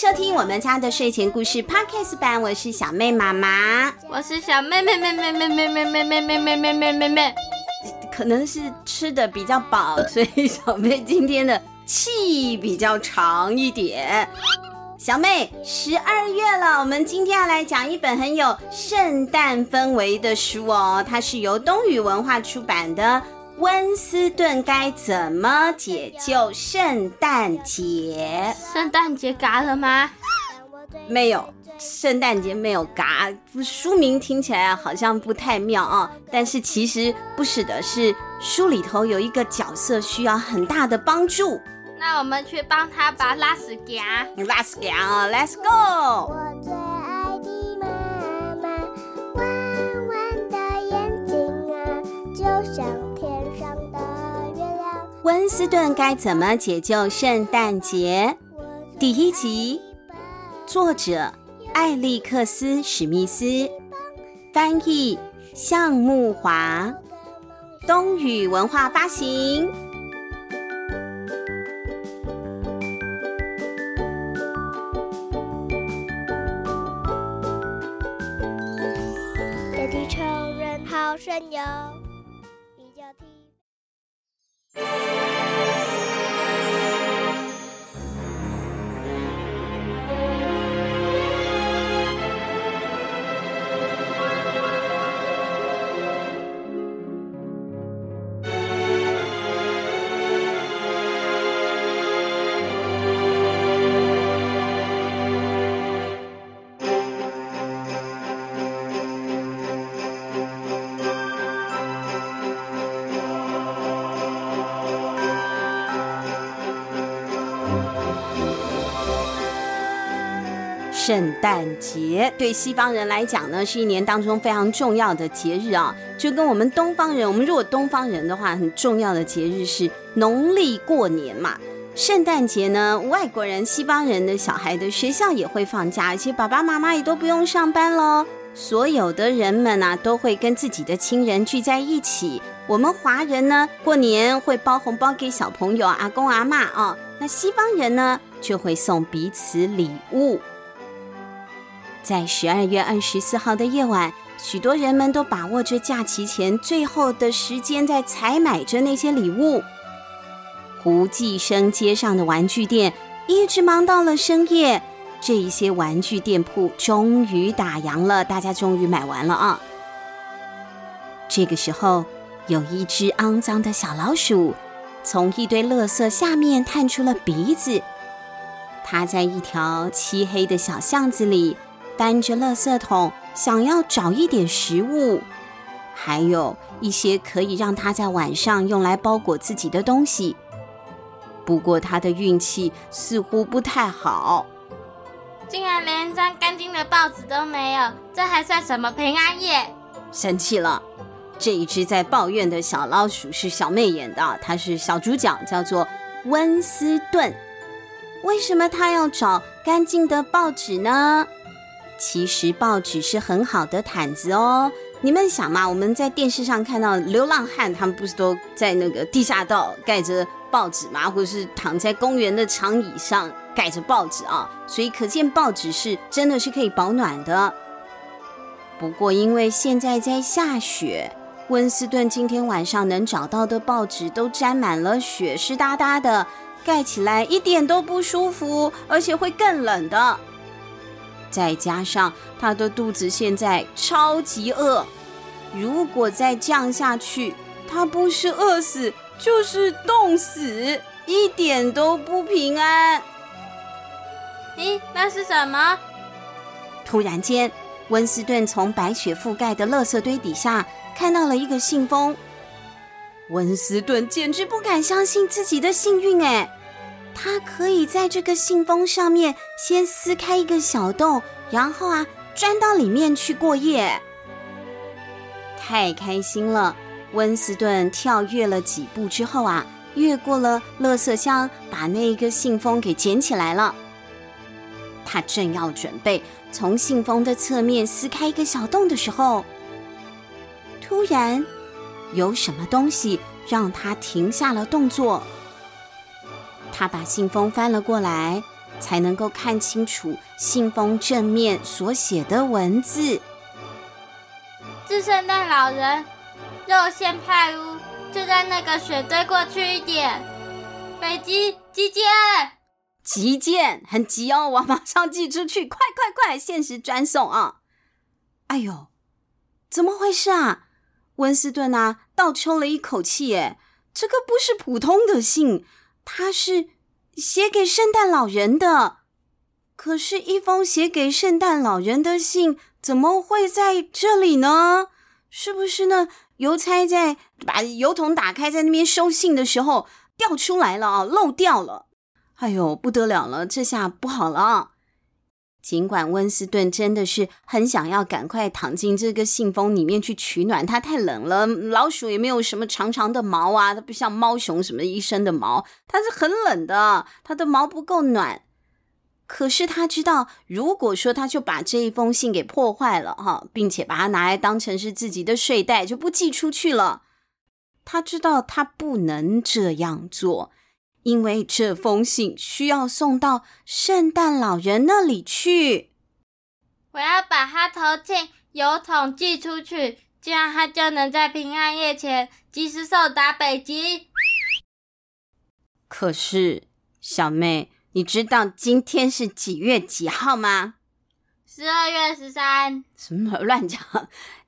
收听我们家的睡前故事 Podcast 版，我是小妹妈妈，我是小妹妹妹妹妹妹妹妹妹妹妹妹妹妹妹妹，可能是吃的比较饱，所以小妹今天的气比较长一点。小妹，十二月了，我们今天要来讲一本很有圣诞氛围的书哦，它是由东雨文化出版的。温斯顿该怎么解救圣诞节？圣诞节嘎了吗？没有，圣诞节没有嘎。书名听起来好像不太妙啊，但是其实不是的，是书里头有一个角色需要很大的帮助。那我们去帮他把拉屎嘎，拉屎嘎啊，Let's go。温斯顿该怎么解救圣诞节？第一集，作者艾利克斯·史密斯，翻译项木华，东雨文化发行。有地球人好神游。圣诞节对西方人来讲呢，是一年当中非常重要的节日啊。就跟我们东方人，我们如果东方人的话，很重要的节日是农历过年嘛。圣诞节呢，外国人、西方人的小孩的学校也会放假，而且爸爸妈妈也都不用上班喽。所有的人们呢、啊，都会跟自己的亲人聚在一起。我们华人呢，过年会包红包给小朋友、阿公阿嬷啊。那西方人呢，就会送彼此礼物。在十二月二十四号的夜晚，许多人们都把握着假期前最后的时间，在采买着那些礼物。胡寄生街上的玩具店一直忙到了深夜，这一些玩具店铺终于打烊了，大家终于买完了啊！这个时候，有一只肮脏的小老鼠从一堆垃圾下面探出了鼻子，它在一条漆黑的小巷子里。搬着垃圾桶，想要找一点食物，还有一些可以让他在晚上用来包裹自己的东西。不过他的运气似乎不太好，竟然连张干净的报纸都没有，这还算什么平安夜？生气了！这一只在抱怨的小老鼠是小妹演的，她是小主角，叫做温斯顿。为什么他要找干净的报纸呢？其实报纸是很好的毯子哦。你们想嘛，我们在电视上看到流浪汉，他们不是都在那个地下道盖着报纸吗？或者是躺在公园的长椅上盖着报纸啊？所以可见报纸是真的是可以保暖的。不过因为现在在下雪，温斯顿今天晚上能找到的报纸都沾满了雪，湿哒哒的，盖起来一点都不舒服，而且会更冷的。再加上他的肚子现在超级饿，如果再这样下去，他不是饿死就是冻死，一点都不平安。咦，那是什么？突然间，温斯顿从白雪覆盖的垃圾堆底下看到了一个信封。温斯顿简直不敢相信自己的幸运，哎！他可以在这个信封上面先撕开一个小洞，然后啊，钻到里面去过夜。太开心了！温斯顿跳跃了几步之后啊，越过了垃圾箱，把那一个信封给捡起来了。他正要准备从信封的侧面撕开一个小洞的时候，突然有什么东西让他停下了动作。他把信封翻了过来，才能够看清楚信封正面所写的文字。致圣诞老人，肉馅派屋就在那个雪堆过去一点。北极急件，急件很急哦，我马上寄出去，快快快，限时专送啊！哎呦，怎么回事啊？温斯顿啊，倒抽了一口气，哎，这个不是普通的信，它是写给圣诞老人的。可是，一封写给圣诞老人的信，怎么会在这里呢？是不是呢？邮差在把邮筒打开，在那边收信的时候掉出来了啊，漏掉了。哎呦，不得了了，这下不好了。尽管温斯顿真的是很想要赶快躺进这个信封里面去取暖，它太冷了。老鼠也没有什么长长的毛啊，它不像猫熊什么一身的毛，它是很冷的，它的毛不够暖。可是他知道，如果说他就把这一封信给破坏了哈，并且把它拿来当成是自己的睡袋，就不寄出去了。他知道他不能这样做。因为这封信需要送到圣诞老人那里去，我要把它投进邮筒寄出去，这样它就能在平安夜前及时送达北极。可是，小妹，你知道今天是几月几号吗？十二月十三。什么乱讲？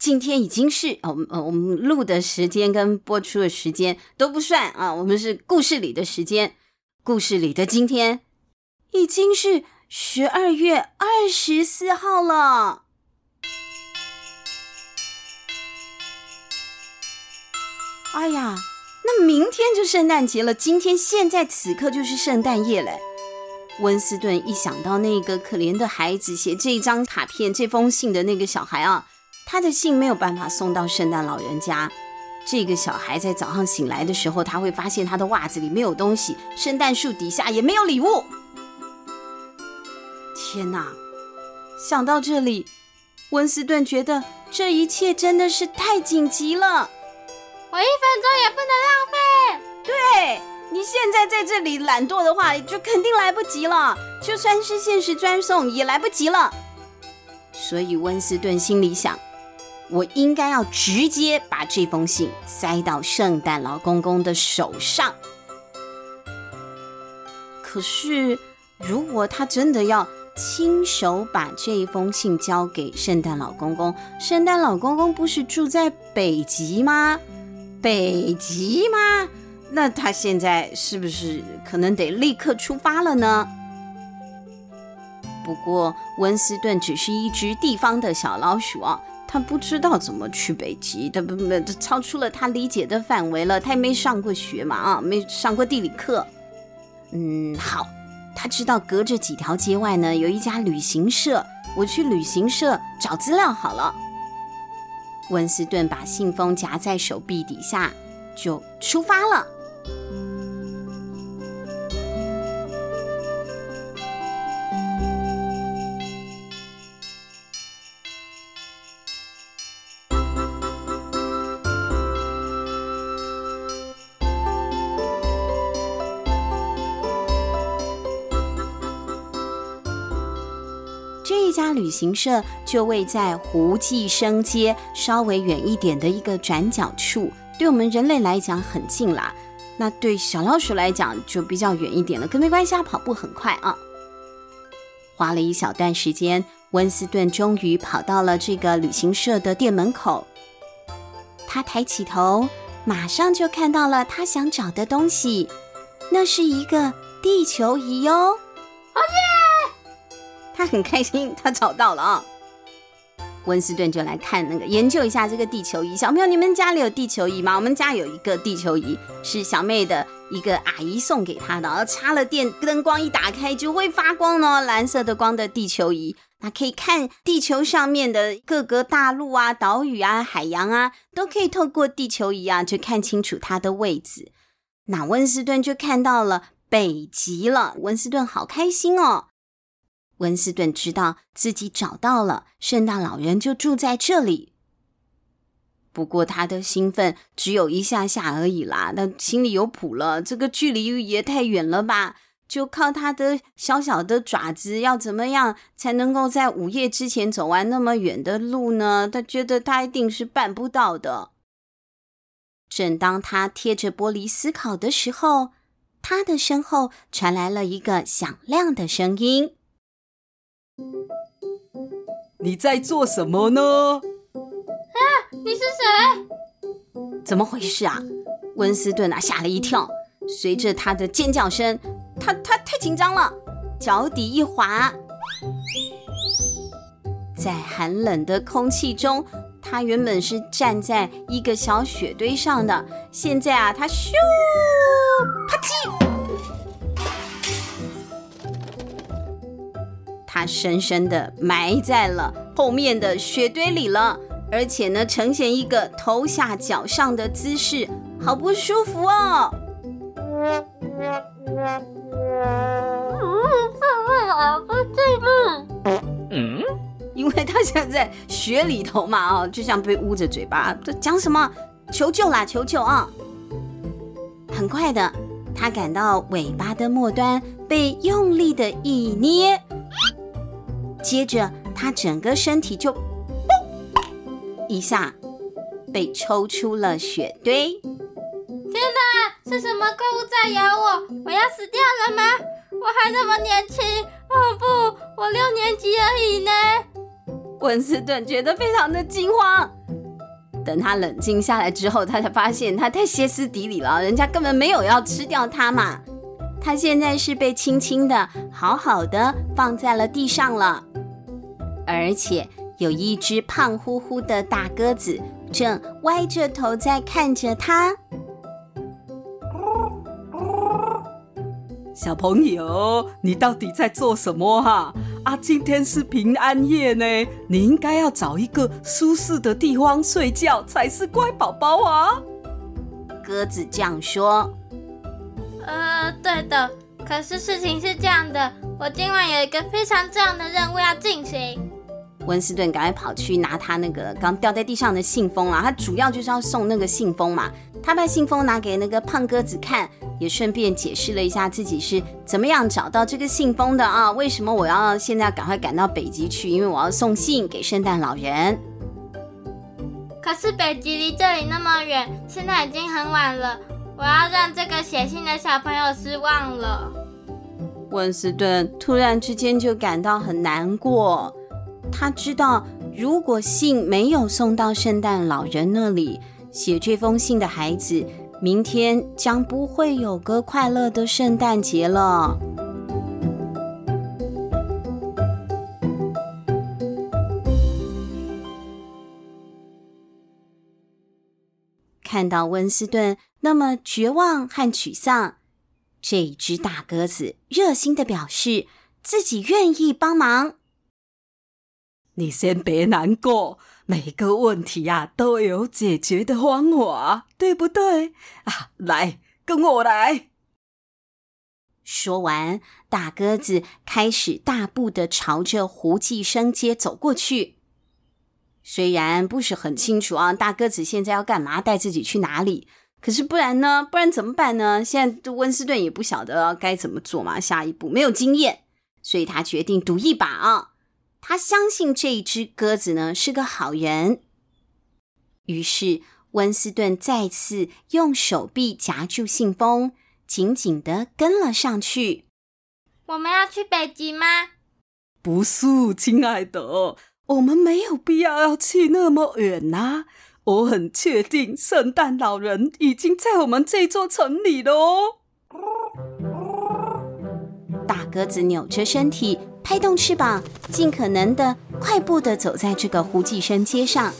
今天已经是我们呃，我们录的时间跟播出的时间都不算啊，我们是故事里的时间，故事里的今天已经是十二月二十四号了。哎呀，那明天就圣诞节了，今天现在此刻就是圣诞夜嘞。温斯顿一想到那个可怜的孩子写这张卡片、这封信的那个小孩啊。他的信没有办法送到圣诞老人家。这个小孩在早上醒来的时候，他会发现他的袜子里没有东西，圣诞树底下也没有礼物。天哪！想到这里，温斯顿觉得这一切真的是太紧急了。我一分钟也不能浪费。对，你现在在这里懒惰的话，就肯定来不及了。就算是限时专送，也来不及了。所以温斯顿心里想。我应该要直接把这封信塞到圣诞老公公的手上。可是，如果他真的要亲手把这封信交给圣诞老公公，圣诞老公公不是住在北极吗？北极吗？那他现在是不是可能得立刻出发了呢？不过，温斯顿只是一只地方的小老鼠啊。他不知道怎么去北极，他不不，这超出了他理解的范围了。他也没上过学嘛，啊，没上过地理课。嗯，好，他知道隔着几条街外呢有一家旅行社，我去旅行社找资料好了。温斯顿把信封夹在手臂底下，就出发了。旅行社就位在胡寄生街稍微远一点的一个转角处，对我们人类来讲很近啦。那对小老鼠来讲就比较远一点了，可没关系，它跑步很快啊。花了一小段时间，温斯顿终于跑到了这个旅行社的店门口。他抬起头，马上就看到了他想找的东西，那是一个地球仪哟。哦耶！他很开心，他找到了啊！温斯顿就来看那个研究一下这个地球仪。小朋友，你们家里有地球仪吗？我们家有一个地球仪，是小妹的一个阿姨送给她的。插了电，灯光一打开就会发光哦，蓝色的光的地球仪，那可以看地球上面的各个大陆啊、岛屿啊、海洋啊，都可以透过地球仪啊，就看清楚它的位置。那温斯顿就看到了北极了，温斯顿好开心哦。温斯顿知道自己找到了圣诞老人，就住在这里。不过他的兴奋只有一下下而已啦，他心里有谱了。这个距离也太远了吧？就靠他的小小的爪子，要怎么样才能够在午夜之前走完那么远的路呢？他觉得他一定是办不到的。正当他贴着玻璃思考的时候，他的身后传来了一个响亮的声音：“你在做什么呢？”“啊，你是谁？怎么回事啊？”温斯顿啊吓了一跳，随着他的尖叫声，他他太紧张了，脚底一滑，在寒冷的空气中。他原本是站在一个小雪堆上的，现在啊，他咻，啪叽，他深深的埋在了后面的雪堆里了，而且呢，呈现一个头下脚上的姿势，好不舒服哦。因为他现在在雪里头嘛，哦，就像被捂着嘴巴，这讲什么？求救啦，求救啊！很快的，他感到尾巴的末端被用力的一捏，接着他整个身体就嘣一下被抽出了雪堆。天哪，是什么怪物在咬我？我要死掉了吗？我还那么年轻，哦不，我六年级而已呢。温斯顿觉得非常的惊慌，等他冷静下来之后，他才发现他太歇斯底里了，人家根本没有要吃掉他嘛，他现在是被轻轻的、好好的放在了地上了，而且有一只胖乎乎的大鸽子正歪着头在看着它。小朋友，你到底在做什么哈？啊，今天是平安夜呢，你应该要找一个舒适的地方睡觉才是乖宝宝啊。鸽子这样说。呃，对的。可是事情是这样的，我今晚有一个非常重要的任务要进行。温斯顿赶快跑去拿他那个刚掉在地上的信封啊，他主要就是要送那个信封嘛。他把信封拿给那个胖鸽子看，也顺便解释了一下自己是怎么样找到这个信封的啊。为什么我要现在赶快赶到北极去？因为我要送信给圣诞老人。可是北极离这里那么远，现在已经很晚了，我要让这个写信的小朋友失望了。温斯顿突然之间就感到很难过。他知道，如果信没有送到圣诞老人那里，写这封信的孩子明天将不会有个快乐的圣诞节了。看到温斯顿那么绝望和沮丧，这只大鸽子热心的表示自己愿意帮忙。你先别难过，每个问题呀、啊、都有解决的方法，对不对？啊，来，跟我来。说完，大鸽子开始大步的朝着胡寄生街走过去。虽然不是很清楚啊，大个子现在要干嘛，带自己去哪里？可是不然呢？不然怎么办呢？现在温斯顿也不晓得该怎么做嘛，下一步没有经验，所以他决定赌一把啊。他相信这一只鸽子呢是个好人，于是温斯顿再次用手臂夹住信封，紧紧的跟了上去。我们要去北极吗？不是，亲爱的，我们没有必要要去那么远呐。我很确定，圣诞老人已经在我们这座城里了哦。大鸽子扭着身体。拍动翅膀，尽可能的快步的走在这个胡寄生街上，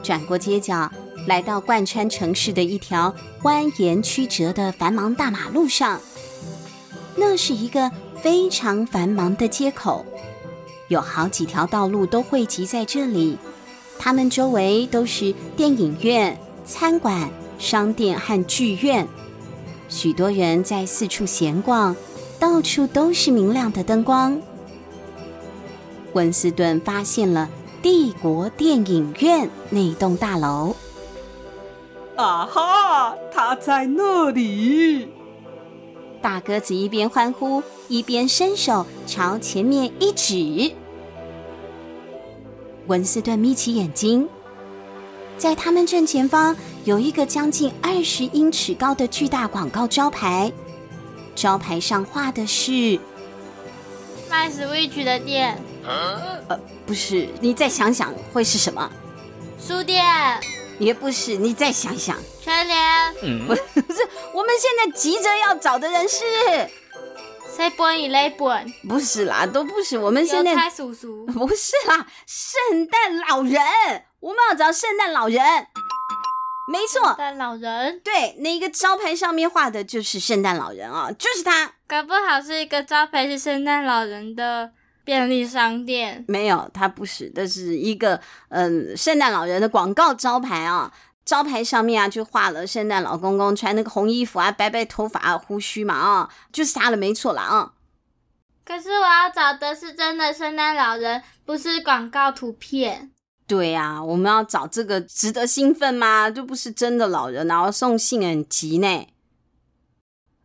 转过街角，来到贯穿城市的一条蜿蜒曲折的繁忙大马路上。那是一个非常繁忙的街口，有好几条道路都汇集在这里。它们周围都是电影院、餐馆、商店和剧院，许多人在四处闲逛。到处都是明亮的灯光。温斯顿发现了帝国电影院那栋大楼。啊哈，他在那里！大鸽子一边欢呼，一边伸手朝前面一指。温斯顿眯起眼睛，在他们正前方有一个将近二十英尺高的巨大广告招牌，招牌上画的是卖 Switch 的店。呃，不是，你再想想会是什么？书店。也不是，你再想想。全联。嗯，不是，我们现在急着要找的人是。Seven Eleven。不是啦，都不是。我们现在。叔叔。不是啦，圣诞老人。我们要找圣诞老人。没错。圣诞老人。对，那一个招牌上面画的就是圣诞老人啊，就是他。搞不好是一个招牌是圣诞老人的。便利商店没有，它不是，这是一个嗯，圣诞老人的广告招牌啊。招牌上面啊，就画了圣诞老公公穿那个红衣服啊，白白头发啊，胡须嘛啊，就是他了，没错啦啊。可是我要找的是真的圣诞老人，不是广告图片。对呀、我们要找这个值得兴奋吗？就不是真的老人，然后送信很急呢。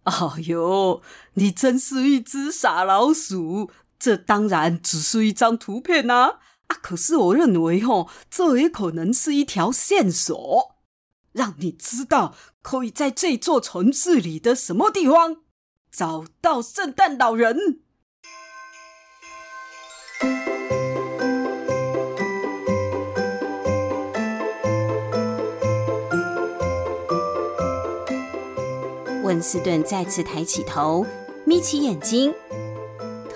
哎呦，你真是一只傻老鼠！这当然只是一张图片啊！啊，可是我认为哦，这也可能是一条线索，让你知道可以在这座城市里的什么地方找到圣诞老人。温斯顿再次抬起头，眯起眼睛。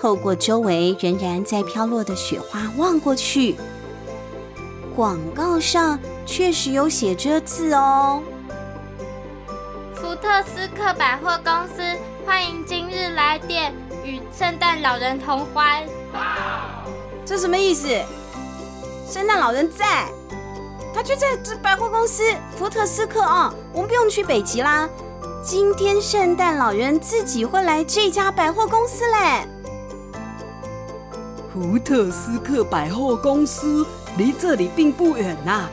透过周围仍然在飘落的雪花望过去，广告上确实有写着字哦。福特斯克百货公司欢迎今日来电，与圣诞老人同欢。这什么意思？圣诞老人在，他就在这百货公司福特斯克啊，我们不用去北极啦。今天圣诞老人自己会来这家百货公司嘞。福特斯克百货公司离这里并不远呐、啊，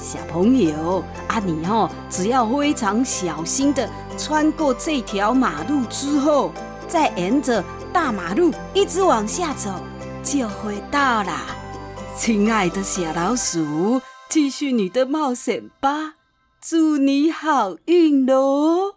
小朋友，啊你哦，只要非常小心的穿过这条马路之后，再沿着大马路一直往下走，就会到了。亲爱的小老鼠，继续你的冒险吧，祝你好运喽！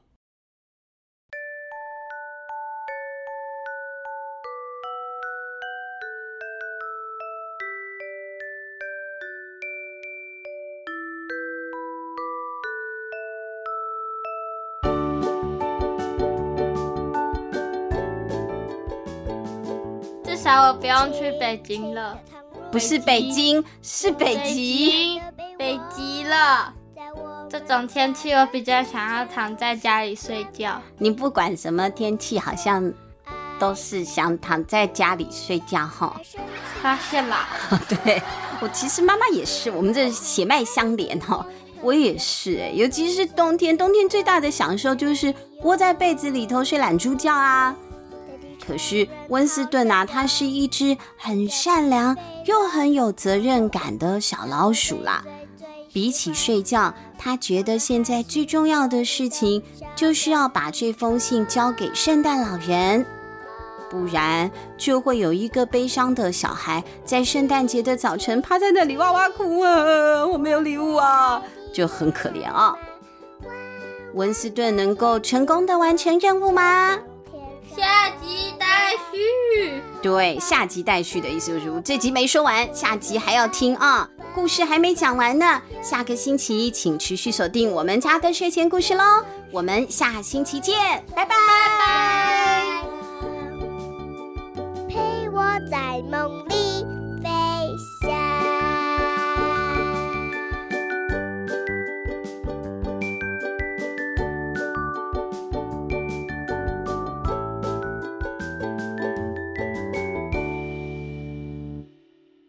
我不用去北京了，不是北京，是北极，北极了。这种天气，我比较想要躺在家里睡觉。你不管什么天气，好像都是想躺在家里睡觉哈。发现了，对，我其实妈妈也是，我们这血脉相连哈。我也是哎，尤其是冬天，冬天最大的享受就是窝在被子里头睡懒猪觉啊。可是温斯顿啊，它是一只很善良又很有责任感的小老鼠啦。比起睡觉，他觉得现在最重要的事情就是要把这封信交给圣诞老人，不然就会有一个悲伤的小孩在圣诞节的早晨趴在那里哇哇哭啊，我没有礼物啊，就很可怜啊。温斯顿能够成功的完成任务吗？下集待续。对，下集待续的意思就是这集没说完，下集还要听啊，故事还没讲完呢。下个星期请持续锁定我们家的睡前故事喽，我们下星期见，拜拜。拜拜。陪我在梦里。